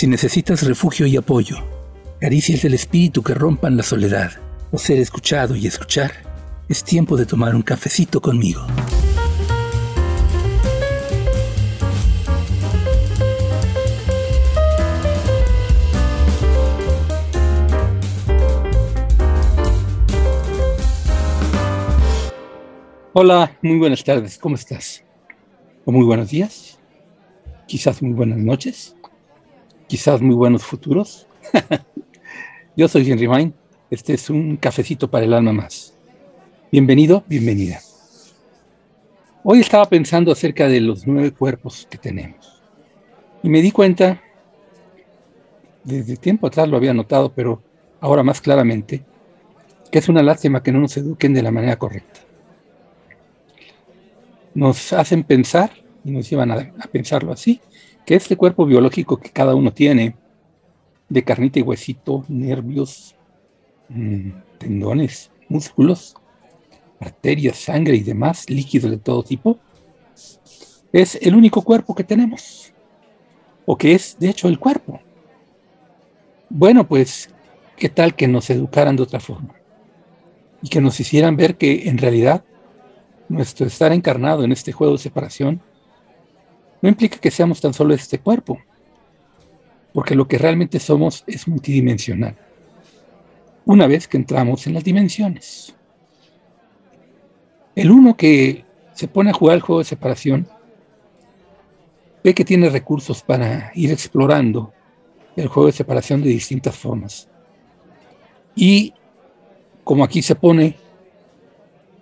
Si necesitas refugio y apoyo, caricias del espíritu que rompan la soledad, o ser escuchado y escuchar, es tiempo de tomar un cafecito conmigo. Hola, muy buenas tardes, ¿cómo estás? O muy buenos días, quizás muy buenas noches, quizás muy buenos futuros. Yo soy Henry Main, este es un cafecito para el alma más. Bienvenido, bienvenida. Hoy estaba pensando acerca de los nueve cuerpos que tenemos y me di cuenta, desde tiempo atrás lo había notado, pero ahora más claramente, que es una lástima que no nos eduquen de la manera correcta nos hacen pensar y nos llevan a, pensarlo así, que este cuerpo biológico que cada uno tiene, de carnita y huesito, nervios, mm, tendones, músculos, arterias, sangre y demás líquidos de todo tipo, es el único cuerpo que tenemos, o que es de hecho el cuerpo. Bueno, pues, ¿qué tal que nos educaran de otra forma? Y que nos hicieran ver que en realidad nuestro estar encarnado en este juego de separación no implica que seamos tan solo este cuerpo, porque lo que realmente somos es multidimensional, una vez que entramos en las dimensiones. El uno que se pone a jugar el juego de separación ve que tiene recursos para ir explorando el juego de separación de distintas formas. Y como aquí se pone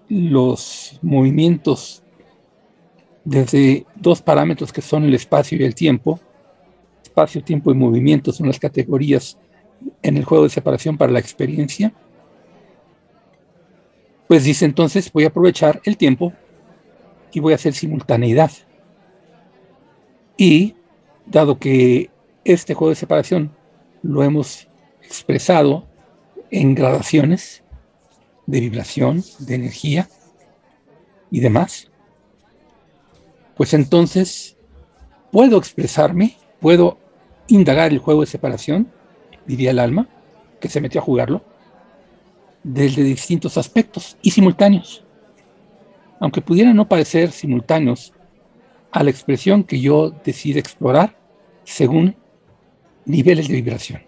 los movimientos desde dos parámetros que son el espacio y el tiempo. Espacio, tiempo y movimiento son las categorías en el juego de separación para la experiencia. Pues dice entonces, voy a aprovechar el tiempo y voy a hacer simultaneidad. Y dado que este juego de separación lo hemos expresado en gradaciones, de vibración, de energía y demás, pues entonces puedo expresarme, puedo indagar el juego de separación, diría el alma, que se metió a jugarlo, desde distintos aspectos y simultáneos. Aunque pudieran no parecer simultáneos a la expresión que yo decido explorar según niveles de vibración.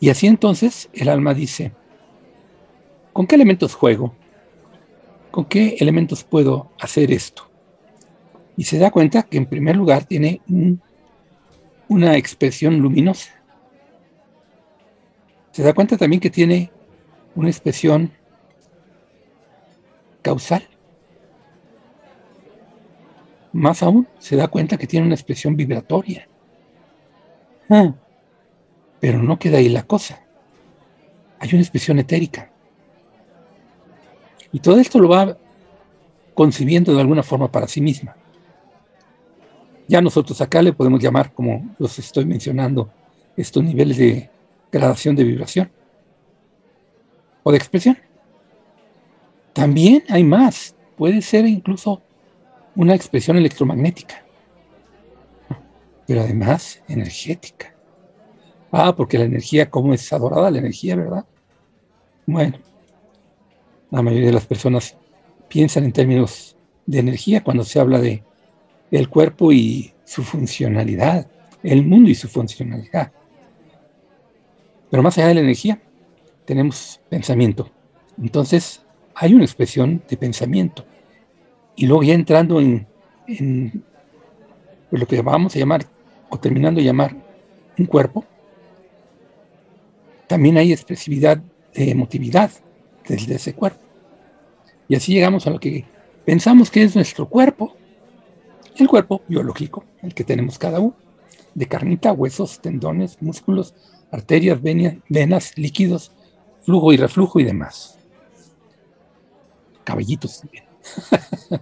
Y así entonces el alma dice, ¿Con qué elementos juego? ¿Con qué elementos puedo hacer esto? Y se da cuenta que en primer lugar tiene una expresión luminosa. Se da cuenta también que tiene una expresión causal. Más aún, se da cuenta que tiene una expresión vibratoria. Ah, pero no queda ahí la cosa. Hay una expresión etérica. Y todo esto lo va concibiendo de alguna forma para sí misma. Ya nosotros acá le podemos llamar, como los estoy mencionando, estos niveles de gradación de vibración o de expresión. También hay más, puede ser incluso una expresión electromagnética, pero además energética. Ah, porque la energía, ¿cómo es adorada la energía, verdad? Bueno, la mayoría de las personas piensan en términos de energía cuando se habla de el cuerpo y su funcionalidad, el mundo y su funcionalidad. Pero más allá de la energía, tenemos pensamiento. Entonces, hay una expresión de pensamiento. Y luego ya entrando en, lo que vamos a llamar, o terminando de llamar, un cuerpo, también hay expresividad de emotividad desde ese cuerpo. Y así llegamos a lo que pensamos que es nuestro cuerpo, el cuerpo biológico, el que tenemos cada uno, de carnita, huesos, tendones, músculos, arterias, venas, líquidos, flujo y reflujo y demás. Cabellitos también.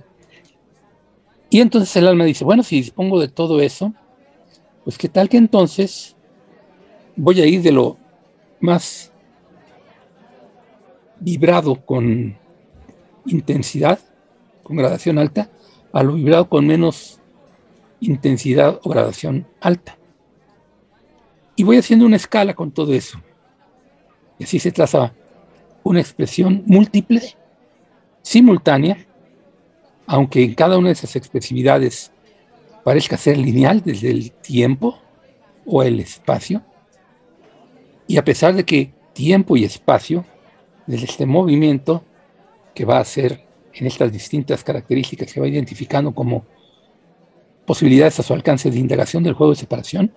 y entonces el alma dice, bueno, si dispongo de todo eso, pues qué tal que entonces voy a ir de lo más vibrado con intensidad, con gradación alta, a lo vibrado con menos intensidad o gradación alta. Y voy haciendo una escala con todo eso. Y así se traza una expresión múltiple, simultánea, aunque en cada una de esas expresividades parezca ser lineal desde el tiempo o el espacio, y a pesar de que tiempo y espacio, desde este movimiento que va a ser en estas distintas características que va identificando como posibilidades a su alcance de indagación del juego de separación,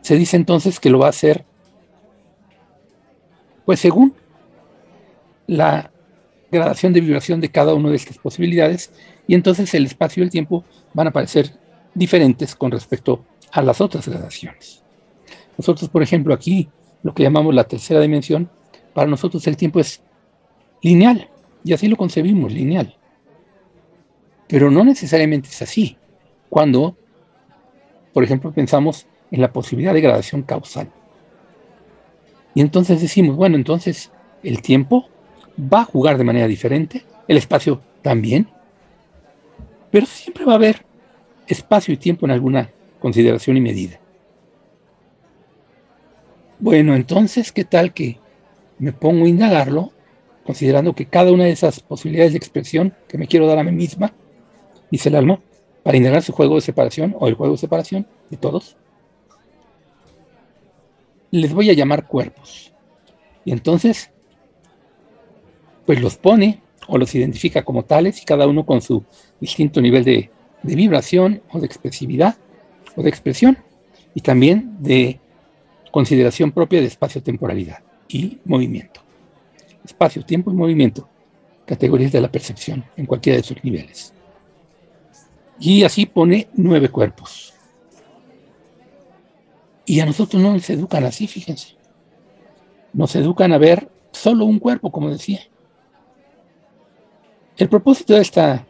se dice entonces que lo va a hacer, pues según la gradación de vibración de cada una de estas posibilidades, y entonces el espacio y el tiempo van a parecer diferentes con respecto a las otras gradaciones. Nosotros, por ejemplo, aquí, lo que llamamos la tercera dimensión, para nosotros el tiempo es lineal, y así lo concebimos, lineal. Pero no necesariamente es así. Cuando, por ejemplo, pensamos en la posibilidad de gradación causal. Y entonces decimos, bueno, entonces el tiempo va a jugar de manera diferente, el espacio también, pero siempre va a haber espacio y tiempo en alguna consideración y medida. Bueno, entonces, ¿qué tal que me pongo a indagarlo considerando que cada una de esas posibilidades de expresión que me quiero dar a mí misma, dice el alma, para indagar su juego de separación o el juego de separación de todos, les voy a llamar cuerpos. Y entonces, pues los pone o los identifica como tales y cada uno con su distinto nivel de, de vibración o de expresividad o de expresión y también de consideración propia de espacio-temporalidad y movimiento espacio, tiempo y movimiento, categorías de la percepción en cualquiera de sus niveles. Y así pone nueve cuerpos. Y a nosotros no nos educan así, fíjense. Nos educan a ver solo un cuerpo, como decía. El propósito de esta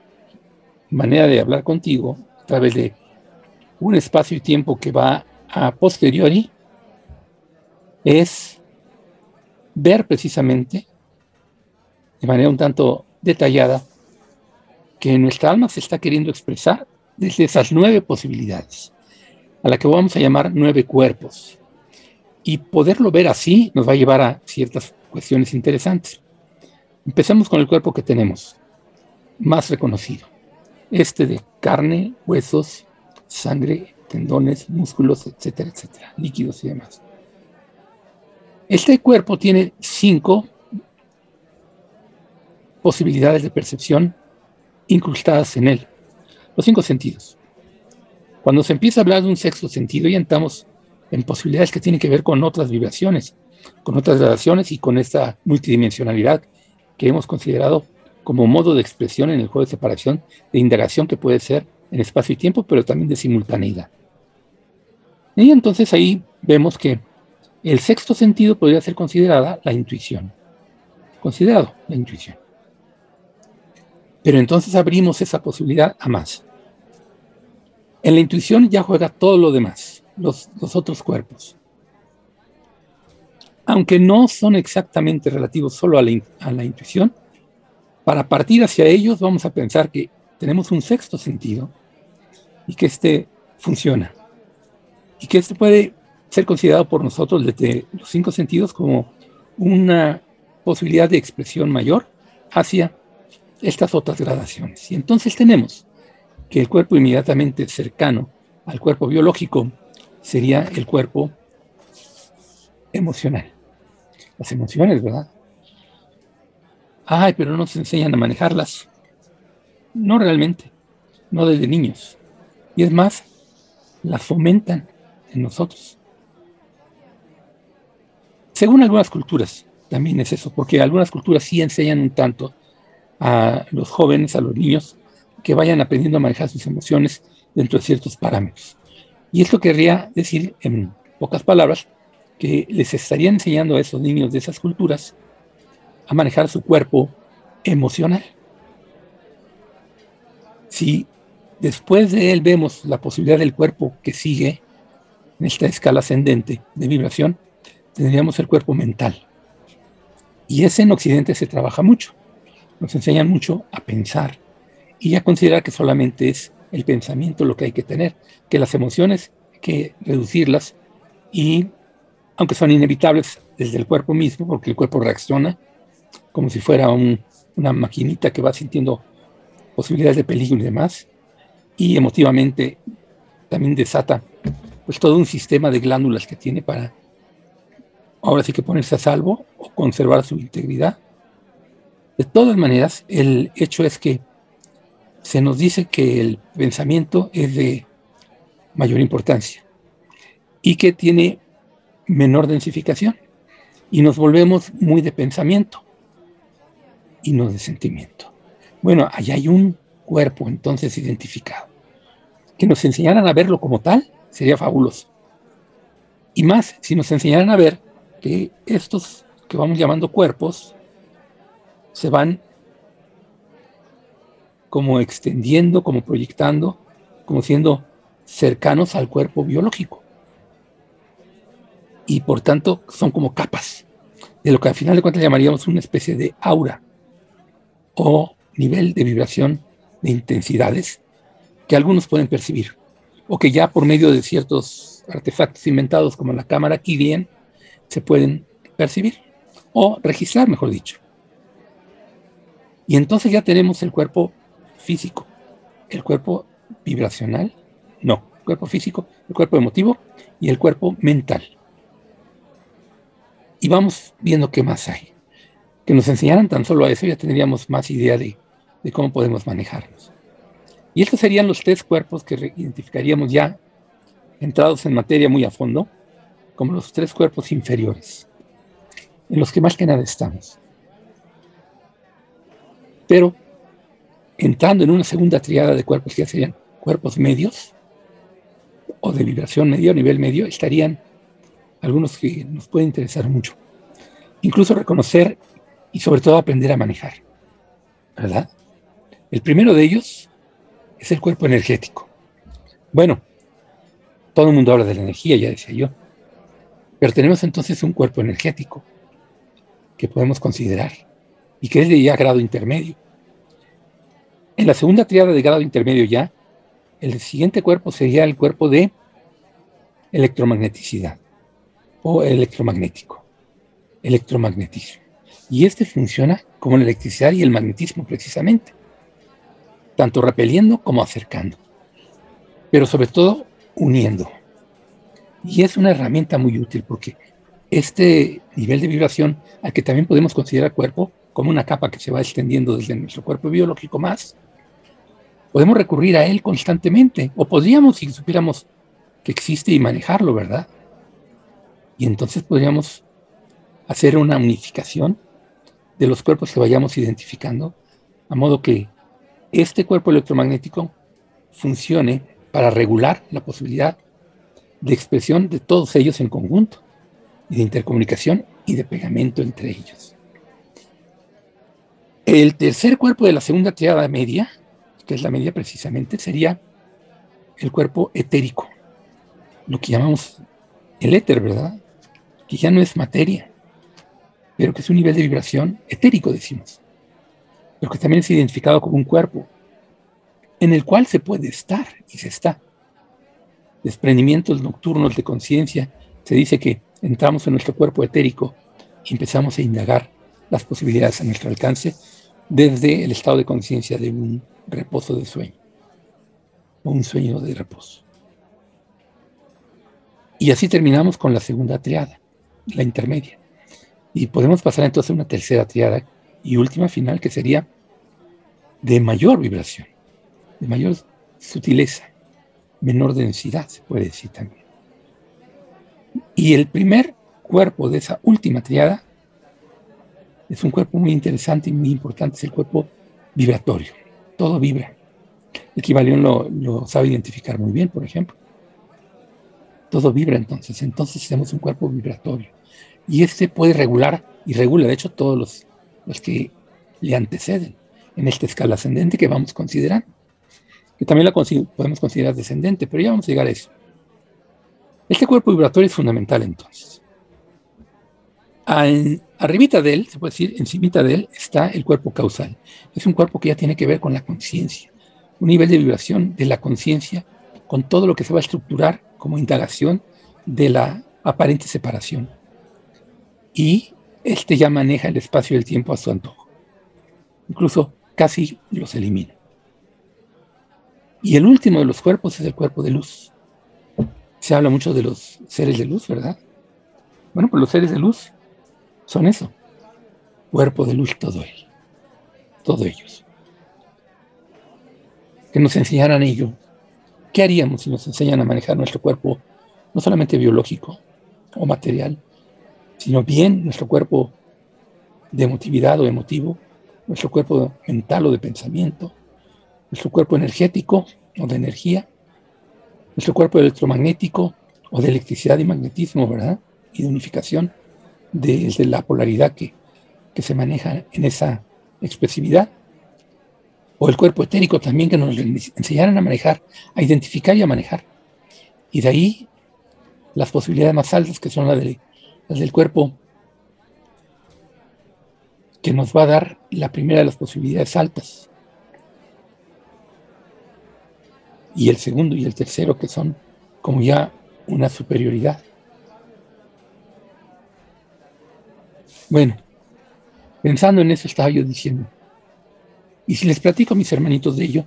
manera de hablar contigo, a través de un espacio y tiempo que va a posteriori, es ver precisamente de manera un tanto detallada que nuestra alma se está queriendo expresar desde esas nueve posibilidades, a la que vamos a llamar nueve cuerpos. Y poderlo ver así nos va a llevar a ciertas cuestiones interesantes. Empecemos con el cuerpo que tenemos, más reconocido. Este de carne, huesos, sangre, tendones, músculos, etcétera, etcétera, líquidos y demás. Este cuerpo tiene cinco posibilidades de percepción incrustadas en él, los cinco sentidos. Cuando se empieza a hablar de un sexto sentido, ya entramos en posibilidades que tienen que ver con otras vibraciones, con otras relaciones y con esta multidimensionalidad que hemos considerado como modo de expresión en el juego de separación, de indagación que puede ser en espacio y tiempo, pero también de simultaneidad. Y entonces ahí vemos que el sexto sentido podría ser considerada la intuición. Considerado la intuición. Pero entonces abrimos esa posibilidad a más. En la intuición ya juega todo lo demás, los, otros cuerpos. Aunque no son exactamente relativos solo a la, a la intuición, para partir hacia ellos vamos a pensar que tenemos un sexto sentido y que este funciona. Y que este puede ser considerado por nosotros desde los cinco sentidos como una posibilidad de expresión mayor hacia estas otras gradaciones. Y entonces tenemos que el cuerpo inmediatamente cercano al cuerpo biológico sería el cuerpo emocional. Las emociones, ¿verdad? Ay, pero no nos enseñan a manejarlas. No realmente, no desde niños. Y es más, las fomentan en nosotros. Según algunas culturas, también es eso, porque algunas culturas sí enseñan un tanto a los jóvenes, a los niños, que vayan aprendiendo a manejar sus emociones dentro de ciertos parámetros. Y esto querría decir, en pocas palabras, que les estaría enseñando a esos niños de esas culturas a manejar su cuerpo emocional. Si después de él vemos la posibilidad del cuerpo que sigue en esta escala ascendente de vibración, tendríamos el cuerpo mental. Y ese en Occidente se trabaja mucho nos enseñan mucho a pensar y a considerar que solamente es el pensamiento lo que hay que tener, que las emociones hay que reducirlas y aunque son inevitables desde el cuerpo mismo, porque el cuerpo reacciona como si fuera una maquinita que va sintiendo posibilidades de peligro y demás, y emotivamente también desata pues todo un sistema de glándulas que tiene para ahora sí que ponerse a salvo o conservar su integridad. De todas maneras, el hecho es que se nos dice que el pensamiento es de mayor importancia y que tiene menor densificación y nos volvemos muy de pensamiento y no de sentimiento. Bueno, allá hay un cuerpo entonces identificado. Que nos enseñaran a verlo como tal sería fabuloso. Y más, si nos enseñaran a ver que estos que vamos llamando cuerpos se van como extendiendo, como proyectando, como siendo cercanos al cuerpo biológico. Y por tanto son como capas de lo que al final de cuentas llamaríamos una especie de aura o nivel de vibración de intensidades que algunos pueden percibir o que ya por medio de ciertos artefactos inventados como la cámara Kirlian se pueden percibir o registrar, mejor dicho. Y entonces ya tenemos el cuerpo físico, el cuerpo vibracional, no, el cuerpo físico, el cuerpo emotivo y el cuerpo mental. Y vamos viendo qué más hay. Que nos enseñaran tan solo a eso, ya tendríamos más idea de, cómo podemos manejarnos. Y estos serían los tres cuerpos que identificaríamos ya entrados en materia muy a fondo, como los tres cuerpos inferiores, en los que más que nada estamos. Pero entrando en una segunda triada de cuerpos que serían cuerpos medios o de vibración medio, nivel medio, estarían algunos que nos pueden interesar mucho. Incluso reconocer y sobre todo aprender a manejar. ¿Verdad? El primero de ellos es el cuerpo energético. Bueno, todo el mundo habla de la energía, ya decía yo. Pero tenemos entonces un cuerpo energético que podemos considerar y que es de ya grado intermedio. En la segunda triada de grado intermedio ya, el siguiente cuerpo sería el cuerpo de electromagneticidad o electromagnético, electromagnetismo. Y este funciona como la electricidad y el magnetismo precisamente, tanto repeliendo como acercando, pero sobre todo uniendo. Y es una herramienta muy útil porque este nivel de vibración, al que también podemos considerar cuerpo, como una capa que se va extendiendo desde nuestro cuerpo biológico más, podemos recurrir a él constantemente, o podríamos si supiéramos que existe y manejarlo, ¿verdad? Y entonces podríamos hacer una unificación de los cuerpos que vayamos identificando, a modo que este cuerpo electromagnético funcione para regular la posibilidad de expresión de todos ellos en conjunto, y de intercomunicación y de pegamento entre ellos. El tercer cuerpo de la segunda triada media, que es la media precisamente, sería el cuerpo etérico, lo que llamamos el éter, ¿verdad? Que ya no es materia, pero que es un nivel de vibración etérico, decimos, pero que también es identificado como un cuerpo en el cual se puede estar y se está desprendimientos nocturnos de conciencia, se dice que entramos en nuestro cuerpo etérico y empezamos a indagar las posibilidades a nuestro alcance desde el estado de conciencia de un reposo de sueño o un sueño de reposo. Y así terminamos con la segunda triada, la intermedia. Y podemos pasar entonces a una tercera triada y última final que sería de mayor vibración, de mayor sutileza menor densidad, se puede decir también. Y el primer cuerpo de esa última triada es un cuerpo muy interesante y muy importante, es el cuerpo vibratorio. Todo vibra. El Kibalión lo, lo sabe identificar muy bien, por ejemplo. Todo vibra entonces. Entonces tenemos un cuerpo vibratorio. Y este puede regular y regula, de hecho, todos los, los que le anteceden en esta escala ascendente que vamos considerando también la podemos considerar descendente, pero ya vamos a llegar a eso. Este cuerpo vibratorio es fundamental entonces. arribita de él, se puede decir, encimita de él, está el cuerpo causal. Es un cuerpo que ya tiene que ver con la conciencia, un nivel de vibración de la conciencia, con todo lo que se va a estructurar como indagación de la aparente separación. Y este ya maneja el espacio y el tiempo a su antojo. Incluso casi los elimina. Y el último de los cuerpos es el cuerpo de luz. Se habla mucho de los seres de luz, ¿verdad? Bueno, pues los seres de luz son eso. Cuerpo de luz todo él. Todos ellos. Que nos enseñaran ello. ¿Qué haríamos si nos enseñan a manejar nuestro cuerpo, no solamente biológico o material, sino bien nuestro cuerpo de emotividad o emotivo, nuestro cuerpo mental o de pensamiento, nuestro cuerpo energético o de energía, nuestro cuerpo electromagnético o de electricidad y magnetismo, ¿verdad? Y de unificación, desde la polaridad que, que se maneja en esa expresividad, o el cuerpo etérico también que nos enseñaran a manejar, a identificar y a manejar. Y de ahí las posibilidades más altas que son las de las del cuerpo, que nos va a dar la primera de las posibilidades altas. Y el segundo y el tercero, que son como ya una superioridad. Bueno, pensando en eso estaba yo diciendo, y si les platico a mis hermanitos de ello,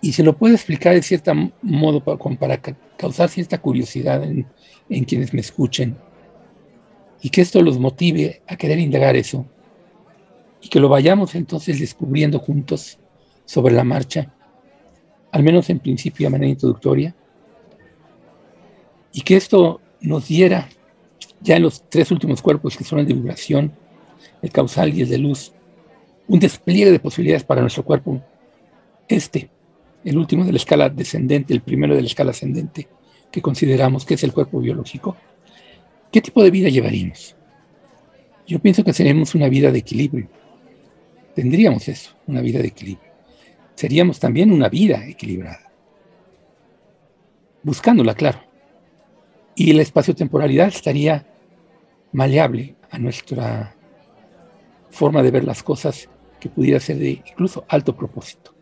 y se lo puedo explicar de cierto modo para, para causar cierta curiosidad en, en quienes me escuchen y que esto los motive a querer indagar eso y que lo vayamos entonces descubriendo juntos sobre la marcha, al menos en principio a manera introductoria, y que esto nos diera ya en los tres últimos cuerpos que son el de vibración, el causal y el de luz, un despliegue de posibilidades para nuestro cuerpo, este, el último de la escala descendente, el primero de la escala ascendente, que consideramos que es el cuerpo biológico, ¿qué tipo de vida llevaríamos? Yo pienso que seríamos una vida de equilibrio. Tendríamos eso, una vida de equilibrio. Seríamos también una vida equilibrada. Buscándola, claro. Y la espacio-temporalidad estaría maleable a nuestra forma de ver las cosas que pudiera ser de incluso alto propósito.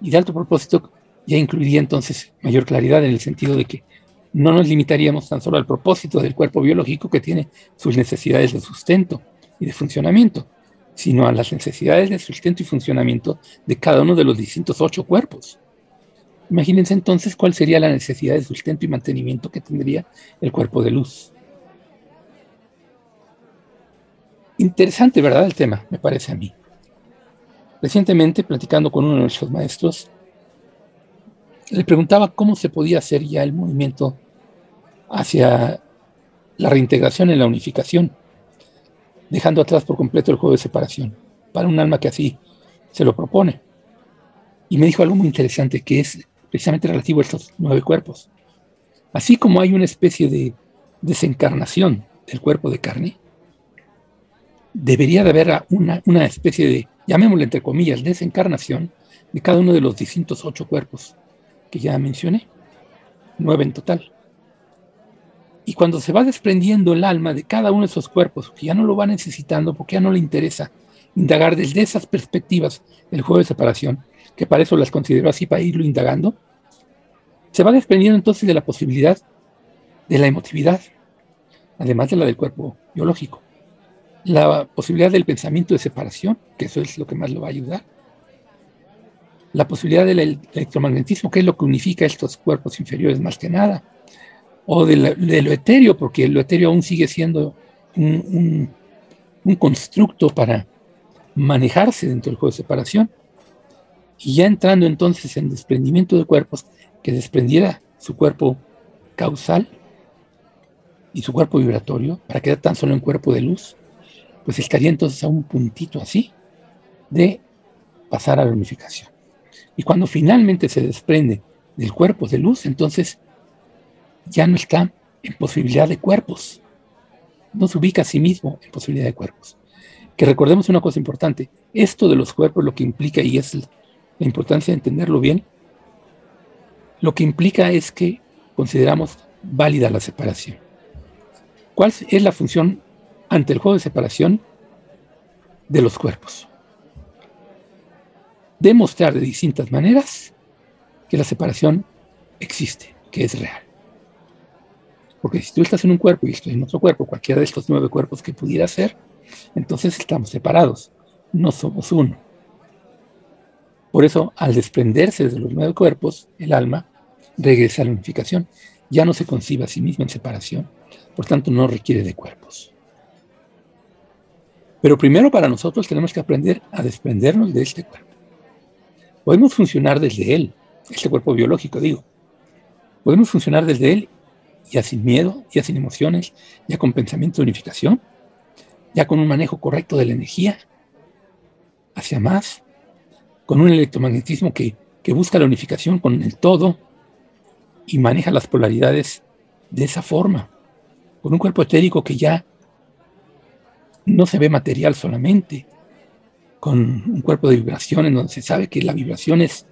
Y de alto propósito ya incluiría entonces mayor claridad en el sentido de que no nos limitaríamos tan solo al propósito del cuerpo biológico que tiene sus necesidades de sustento y de funcionamiento, sino a las necesidades de sustento y funcionamiento de cada uno de los distintos ocho cuerpos. Imagínense entonces cuál sería la necesidad de sustento y mantenimiento que tendría el cuerpo de luz. Interesante, ¿verdad? El tema, me parece a mí. Recientemente, platicando con uno de nuestros maestros, le preguntaba cómo se podía hacer ya el movimiento hacia la reintegración en la unificación, dejando atrás por completo el juego de separación, para un alma que así se lo propone. Y me dijo algo muy interesante que es precisamente relativo a estos nueve cuerpos. Así como hay una especie de desencarnación del cuerpo de carne, debería de haber una, una especie de, llamémosle entre comillas, desencarnación de cada uno de los distintos ocho cuerpos que ya mencioné, nueve en total. Y cuando se va desprendiendo el alma de cada uno de esos cuerpos, que ya no lo va necesitando, porque ya no le interesa indagar desde esas perspectivas el juego de separación, que para eso las considero así para irlo indagando, se va desprendiendo entonces de la posibilidad de la emotividad, además de la del cuerpo biológico. La posibilidad del pensamiento de separación, que eso es lo que más lo va a ayudar, la posibilidad del electromagnetismo, que es lo que unifica estos cuerpos inferiores más que nada, o de, lo etéreo, porque lo etéreo aún sigue siendo un, constructo para manejarse dentro del juego de separación. Y ya entrando entonces en desprendimiento de cuerpos, que desprendiera su cuerpo causal y su cuerpo vibratorio para quedar tan solo en cuerpo de luz, pues estaría entonces a un puntito así de pasar a la unificación. Y cuando finalmente se desprende del cuerpo de luz, entonces ya no está en posibilidad de cuerpos. No se ubica a sí mismo en posibilidad de cuerpos. Que recordemos una cosa importante. Esto de los cuerpos lo que implica, y es la importancia de entenderlo bien, lo que implica es que consideramos válida la separación. ¿Cuál es la función ante el juego de separación de los cuerpos? demostrar de distintas maneras que la separación existe, que es real. Porque si tú estás en un cuerpo y estoy en otro cuerpo, cualquiera de estos nueve cuerpos que pudiera ser, entonces estamos separados, no somos uno. Por eso, al desprenderse de los nueve cuerpos, el alma regresa a la unificación. Ya no se concibe a sí misma en separación, por tanto no requiere de cuerpos. Pero primero para nosotros tenemos que aprender a desprendernos de este cuerpo. Podemos funcionar desde él, este cuerpo biológico digo. Podemos funcionar desde él ya sin miedo, ya sin emociones, ya con pensamiento de unificación, ya con un manejo correcto de la energía hacia más, con un electromagnetismo que, que busca la unificación con el todo y maneja las polaridades de esa forma, con un cuerpo etérico que ya no se ve material solamente, con un cuerpo de vibración en donde se sabe que la vibración es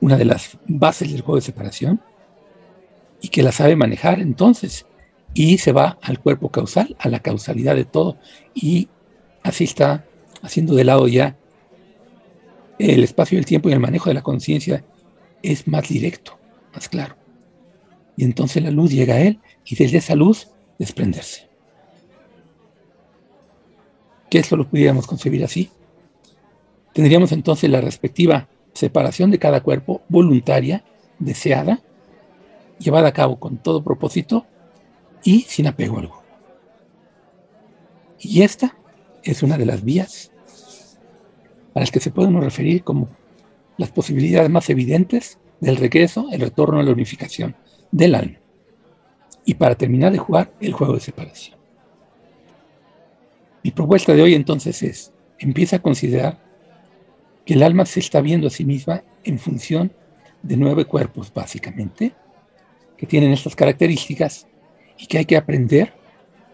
una de las bases del juego de separación y que la sabe manejar entonces y se va al cuerpo causal, a la causalidad de todo y así está haciendo de lado ya el espacio y el tiempo y el manejo de la conciencia es más directo, más claro. Y entonces la luz llega a él y desde esa luz desprenderse. Que esto lo pudiéramos concebir así. Tendríamos entonces la respectiva separación de cada cuerpo voluntaria, deseada, llevada a cabo con todo propósito y sin apego alguno. Y esta es una de las vías a las que se podemos referir como las posibilidades más evidentes del regreso, el retorno a la unificación del alma. Y para terminar de jugar el juego de separación. Mi propuesta de hoy entonces es, empieza a considerar que el alma se está viendo a sí misma en función de nueve cuerpos, básicamente, que tienen estas características y que hay que aprender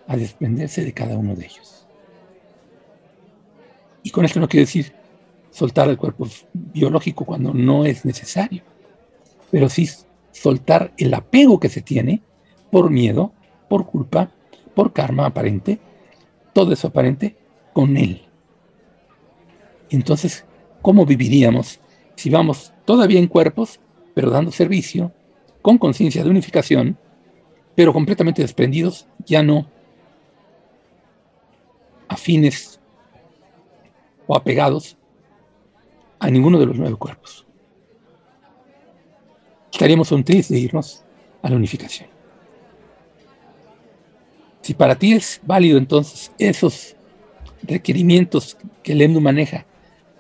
a desprenderse de cada uno de ellos. Y con esto no quiero decir soltar el cuerpo biológico cuando no es necesario, pero sí soltar el apego que se tiene por miedo, por culpa, por karma aparente, todo eso aparente con él. Entonces, ¿cómo viviríamos si vamos todavía en cuerpos, pero dando servicio, con conciencia de unificación, pero completamente desprendidos, ya no afines o apegados a ninguno de los nueve cuerpos? Estaríamos un triste de irnos a la unificación. Si para ti es válido entonces esos requerimientos que el EMNU maneja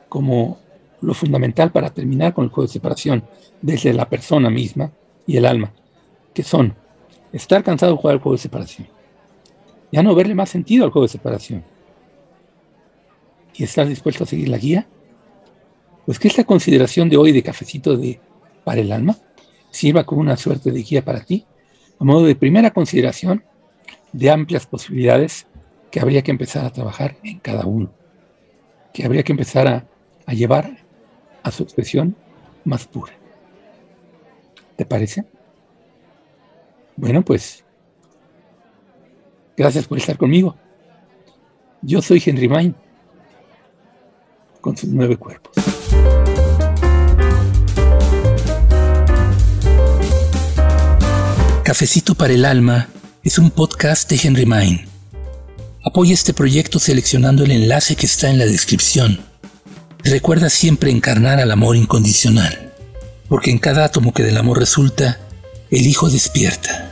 como lo fundamental para terminar con el juego de separación desde la persona misma y el alma, que son estar cansado de jugar el juego de separación, ya no verle más sentido al juego de separación y estar dispuesto a seguir la guía, pues que esta consideración de hoy de cafecito de para el alma sirva como una suerte de guía para ti, a modo de primera consideración de amplias posibilidades que habría que empezar a trabajar en cada uno, que habría que empezar a, a llevar a su expresión más pura. ¿Te parece? Bueno, pues gracias por estar conmigo. Yo soy Henry Main, con sus nueve cuerpos. Cafecito para el Alma es un podcast de Henry Main. Apoya este proyecto seleccionando el enlace que está en la descripción. Recuerda siempre encarnar al amor incondicional, porque en cada átomo que del amor resulta, el Hijo despierta.